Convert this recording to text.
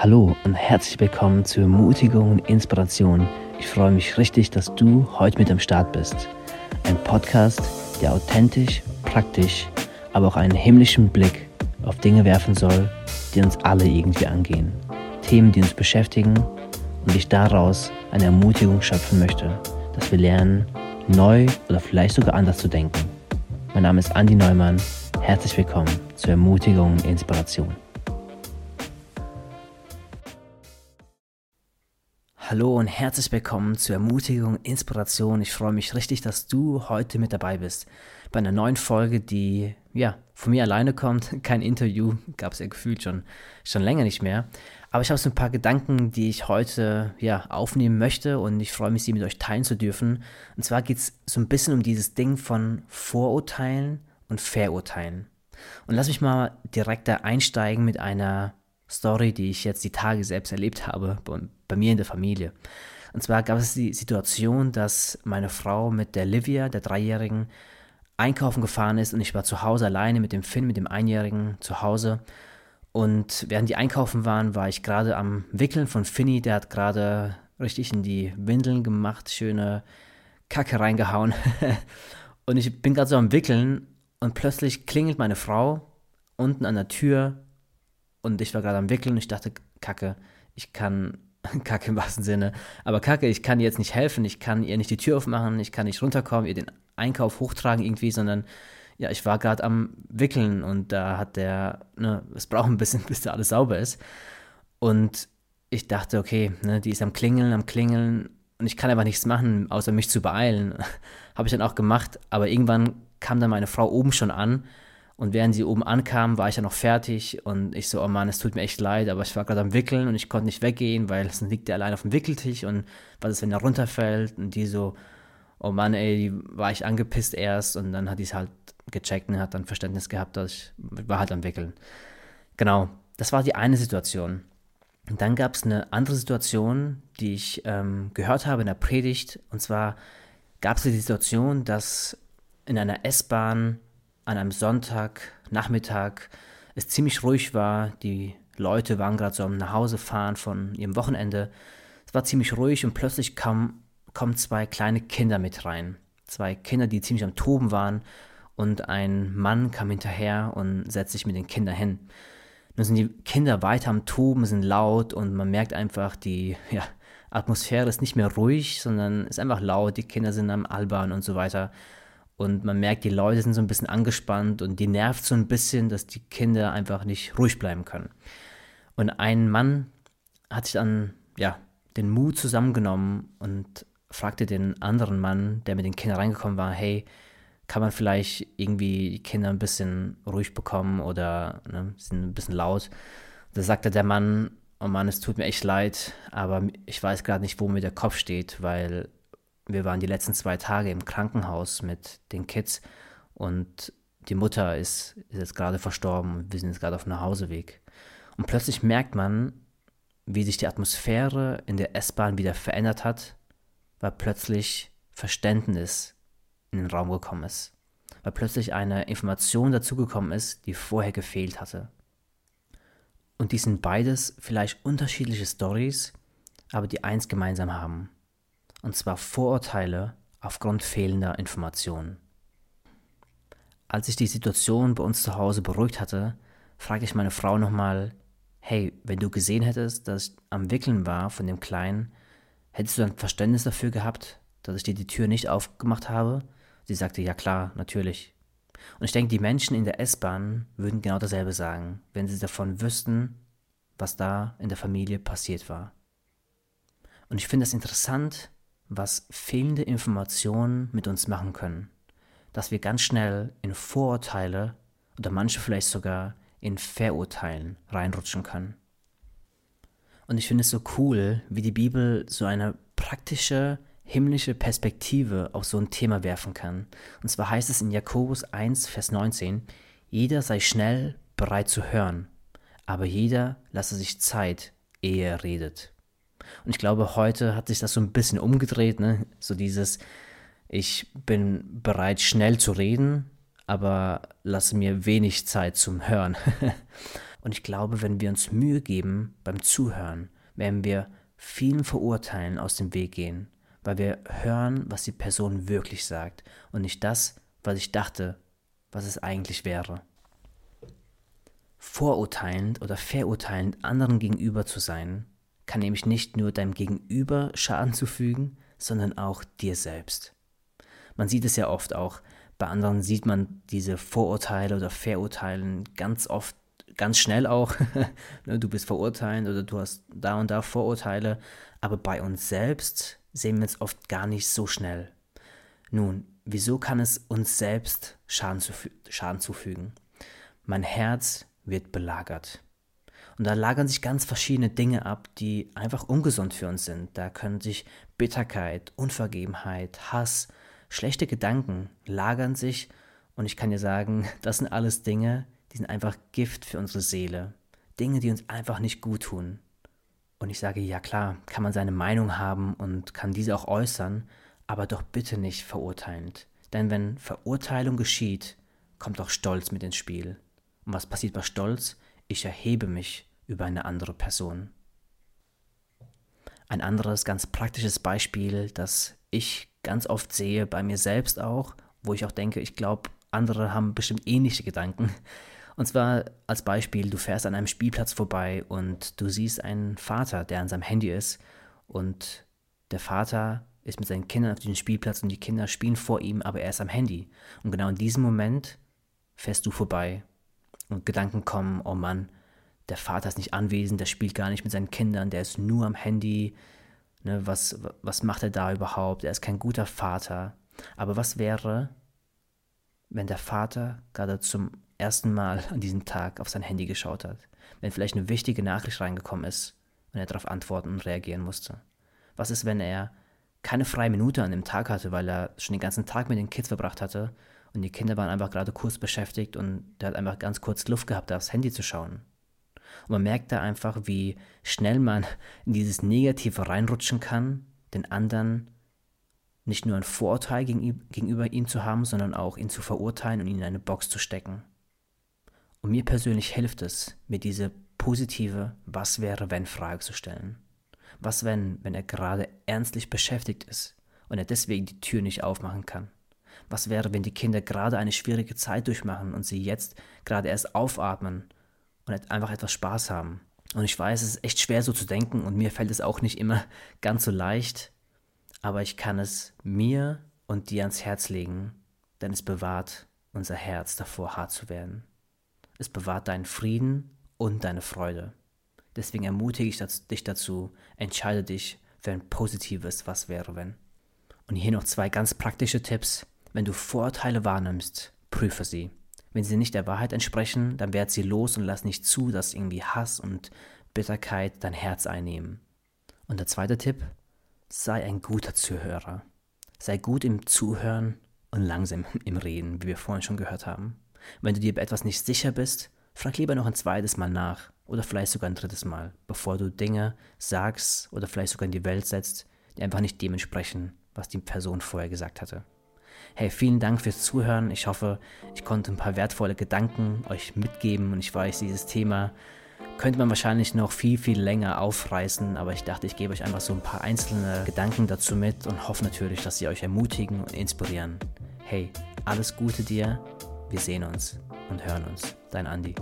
Hallo und herzlich willkommen zur Ermutigung und Inspiration. Ich freue mich richtig, dass du heute mit am Start bist. Ein Podcast, der authentisch, praktisch, aber auch einen himmlischen Blick auf Dinge werfen soll, die uns alle irgendwie angehen. Themen, die uns beschäftigen und ich daraus eine Ermutigung schöpfen möchte, dass wir lernen, neu oder vielleicht sogar anders zu denken. Mein Name ist Andi Neumann. Herzlich willkommen zur Ermutigung und Inspiration. Hallo und herzlich willkommen zur Ermutigung, Inspiration. Ich freue mich richtig, dass du heute mit dabei bist. Bei einer neuen Folge, die ja von mir alleine kommt. Kein Interview, gab es ja gefühlt schon, schon länger nicht mehr. Aber ich habe so ein paar Gedanken, die ich heute ja aufnehmen möchte und ich freue mich, sie mit euch teilen zu dürfen. Und zwar geht es so ein bisschen um dieses Ding von Vorurteilen und Verurteilen. Und lass mich mal direkt da einsteigen mit einer Story, die ich jetzt die Tage selbst erlebt habe, bei mir in der Familie. Und zwar gab es die Situation, dass meine Frau mit der Livia, der Dreijährigen, einkaufen gefahren ist und ich war zu Hause alleine mit dem Finn, mit dem Einjährigen zu Hause. Und während die einkaufen waren, war ich gerade am Wickeln von Finny, der hat gerade richtig in die Windeln gemacht, schöne Kacke reingehauen. und ich bin gerade so am Wickeln und plötzlich klingelt meine Frau unten an der Tür und ich war gerade am Wickeln und ich dachte, Kacke, ich kann, Kacke im wahrsten Sinne, aber Kacke, ich kann ihr jetzt nicht helfen, ich kann ihr nicht die Tür aufmachen, ich kann nicht runterkommen, ihr den Einkauf hochtragen irgendwie, sondern ja, ich war gerade am Wickeln und da hat der, ne, es braucht ein bisschen, bis da alles sauber ist. Und ich dachte, okay, ne, die ist am Klingeln, am Klingeln und ich kann einfach nichts machen, außer mich zu beeilen. Habe ich dann auch gemacht, aber irgendwann kam dann meine Frau oben schon an und während sie oben ankam, war ich ja noch fertig und ich so, oh Mann, es tut mir echt leid, aber ich war gerade am Wickeln und ich konnte nicht weggehen, weil es liegt ja allein auf dem Wickeltisch und was ist, wenn er runterfällt und die so, oh Mann, ey, die war ich angepisst erst und dann hat die es halt gecheckt und hat dann Verständnis gehabt, dass ich war halt am Wickeln. Genau, das war die eine Situation. Und dann gab es eine andere Situation, die ich ähm, gehört habe in der Predigt. Und zwar gab es die Situation, dass in einer S-Bahn an einem Sonntagnachmittag es ziemlich ruhig war. Die Leute waren gerade so am Nachhausefahren von ihrem Wochenende. Es war ziemlich ruhig und plötzlich kam, kommen zwei kleine Kinder mit rein. Zwei Kinder, die ziemlich am Toben waren und ein Mann kam hinterher und setzt sich mit den Kindern hin. Nun sind die Kinder weiter am Toben, sind laut und man merkt einfach, die ja, Atmosphäre ist nicht mehr ruhig, sondern ist einfach laut, die Kinder sind am Albern und so weiter. Und man merkt, die Leute sind so ein bisschen angespannt und die nervt so ein bisschen, dass die Kinder einfach nicht ruhig bleiben können. Und ein Mann hat sich dann, ja, den Mut zusammengenommen und fragte den anderen Mann, der mit den Kindern reingekommen war, hey, kann man vielleicht irgendwie die Kinder ein bisschen ruhig bekommen oder ne, sind ein bisschen laut. Da sagte der Mann, oh Mann, es tut mir echt leid, aber ich weiß gerade nicht, wo mir der Kopf steht, weil wir waren die letzten zwei Tage im Krankenhaus mit den Kids und die Mutter ist, ist jetzt gerade verstorben und wir sind jetzt gerade auf dem Nachhauseweg. Und plötzlich merkt man, wie sich die Atmosphäre in der S-Bahn wieder verändert hat, weil plötzlich Verständnis in den Raum gekommen ist. Weil plötzlich eine Information dazugekommen ist, die vorher gefehlt hatte. Und die sind beides vielleicht unterschiedliche Stories, aber die eins gemeinsam haben und zwar Vorurteile aufgrund fehlender Informationen. Als sich die Situation bei uns zu Hause beruhigt hatte, fragte ich meine Frau nochmal, hey, wenn du gesehen hättest, dass ich am Wickeln war von dem Kleinen, hättest du dann Verständnis dafür gehabt, dass ich dir die Tür nicht aufgemacht habe? Sie sagte, ja klar, natürlich. Und ich denke, die Menschen in der S-Bahn würden genau dasselbe sagen, wenn sie davon wüssten, was da in der Familie passiert war. Und ich finde es interessant, was fehlende Informationen mit uns machen können. Dass wir ganz schnell in Vorurteile oder manche vielleicht sogar in Verurteilen reinrutschen können. Und ich finde es so cool, wie die Bibel so eine praktische himmlische Perspektive auf so ein Thema werfen kann. Und zwar heißt es in Jakobus 1, Vers 19, jeder sei schnell bereit zu hören, aber jeder lasse sich Zeit, ehe er redet. Und ich glaube, heute hat sich das so ein bisschen umgedreht, ne? So dieses, ich bin bereit, schnell zu reden, aber lasse mir wenig Zeit zum Hören. Und ich glaube, wenn wir uns Mühe geben beim Zuhören, werden wir vielen Verurteilen aus dem Weg gehen, weil wir hören, was die Person wirklich sagt und nicht das, was ich dachte, was es eigentlich wäre. Vorurteilend oder verurteilend anderen gegenüber zu sein, kann nämlich nicht nur deinem Gegenüber Schaden zufügen, sondern auch dir selbst. Man sieht es ja oft auch, bei anderen sieht man diese Vorurteile oder Verurteilen ganz oft, ganz schnell auch. Ne, du bist verurteilend oder du hast da und da Vorurteile, aber bei uns selbst sehen wir es oft gar nicht so schnell. Nun, wieso kann es uns selbst Schaden, zufü Schaden zufügen? Mein Herz wird belagert. Und da lagern sich ganz verschiedene Dinge ab, die einfach ungesund für uns sind. Da können sich Bitterkeit, Unvergebenheit, Hass, schlechte Gedanken lagern sich. Und ich kann dir sagen, das sind alles Dinge, die sind einfach Gift für unsere Seele. Dinge, die uns einfach nicht gut tun. Und ich sage, ja klar, kann man seine Meinung haben und kann diese auch äußern, aber doch bitte nicht verurteilend. Denn wenn Verurteilung geschieht, kommt auch Stolz mit ins Spiel. Und was passiert bei Stolz? Ich erhebe mich über eine andere Person. Ein anderes ganz praktisches Beispiel, das ich ganz oft sehe, bei mir selbst auch, wo ich auch denke, ich glaube, andere haben bestimmt ähnliche Gedanken. Und zwar als Beispiel, du fährst an einem Spielplatz vorbei und du siehst einen Vater, der an seinem Handy ist und der Vater ist mit seinen Kindern auf diesem Spielplatz und die Kinder spielen vor ihm, aber er ist am Handy. Und genau in diesem Moment fährst du vorbei und Gedanken kommen, oh Mann, der Vater ist nicht anwesend, der spielt gar nicht mit seinen Kindern, der ist nur am Handy. Ne, was, was macht er da überhaupt? Er ist kein guter Vater. Aber was wäre, wenn der Vater gerade zum ersten Mal an diesem Tag auf sein Handy geschaut hat? Wenn vielleicht eine wichtige Nachricht reingekommen ist und er darauf antworten und reagieren musste? Was ist, wenn er keine freie Minute an dem Tag hatte, weil er schon den ganzen Tag mit den Kids verbracht hatte und die Kinder waren einfach gerade kurz beschäftigt und der hat einfach ganz kurz Luft gehabt, aufs Handy zu schauen. Und man merkt da einfach, wie schnell man in dieses Negative reinrutschen kann, den anderen nicht nur ein Vorurteil gegenüber ihm zu haben, sondern auch ihn zu verurteilen und ihn in eine Box zu stecken. Und mir persönlich hilft es, mir diese positive Was wäre wenn Frage zu stellen. Was wenn, wenn er gerade ernstlich beschäftigt ist und er deswegen die Tür nicht aufmachen kann? Was wäre, wenn die Kinder gerade eine schwierige Zeit durchmachen und sie jetzt gerade erst aufatmen und einfach etwas Spaß haben? Und ich weiß, es ist echt schwer so zu denken und mir fällt es auch nicht immer ganz so leicht, aber ich kann es mir und dir ans Herz legen, denn es bewahrt unser Herz davor, hart zu werden. Es bewahrt deinen Frieden und deine Freude. Deswegen ermutige ich dich dazu, entscheide dich für ein positives Was wäre wenn. Und hier noch zwei ganz praktische Tipps, wenn du Vorurteile wahrnimmst, prüfe sie. Wenn sie nicht der Wahrheit entsprechen, dann werd sie los und lass nicht zu, dass irgendwie Hass und Bitterkeit dein Herz einnehmen. Und der zweite Tipp, sei ein guter Zuhörer. Sei gut im Zuhören und langsam im Reden, wie wir vorhin schon gehört haben. Wenn du dir bei etwas nicht sicher bist, frag lieber noch ein zweites Mal nach oder vielleicht sogar ein drittes Mal, bevor du Dinge sagst oder vielleicht sogar in die Welt setzt, die einfach nicht dementsprechend, was die Person vorher gesagt hatte. Hey, vielen Dank fürs Zuhören. Ich hoffe, ich konnte ein paar wertvolle Gedanken euch mitgeben und ich weiß, dieses Thema könnte man wahrscheinlich noch viel, viel länger aufreißen, aber ich dachte, ich gebe euch einfach so ein paar einzelne Gedanken dazu mit und hoffe natürlich, dass sie euch ermutigen und inspirieren. Hey, alles Gute dir, wir sehen uns und hören uns. Dein Andi.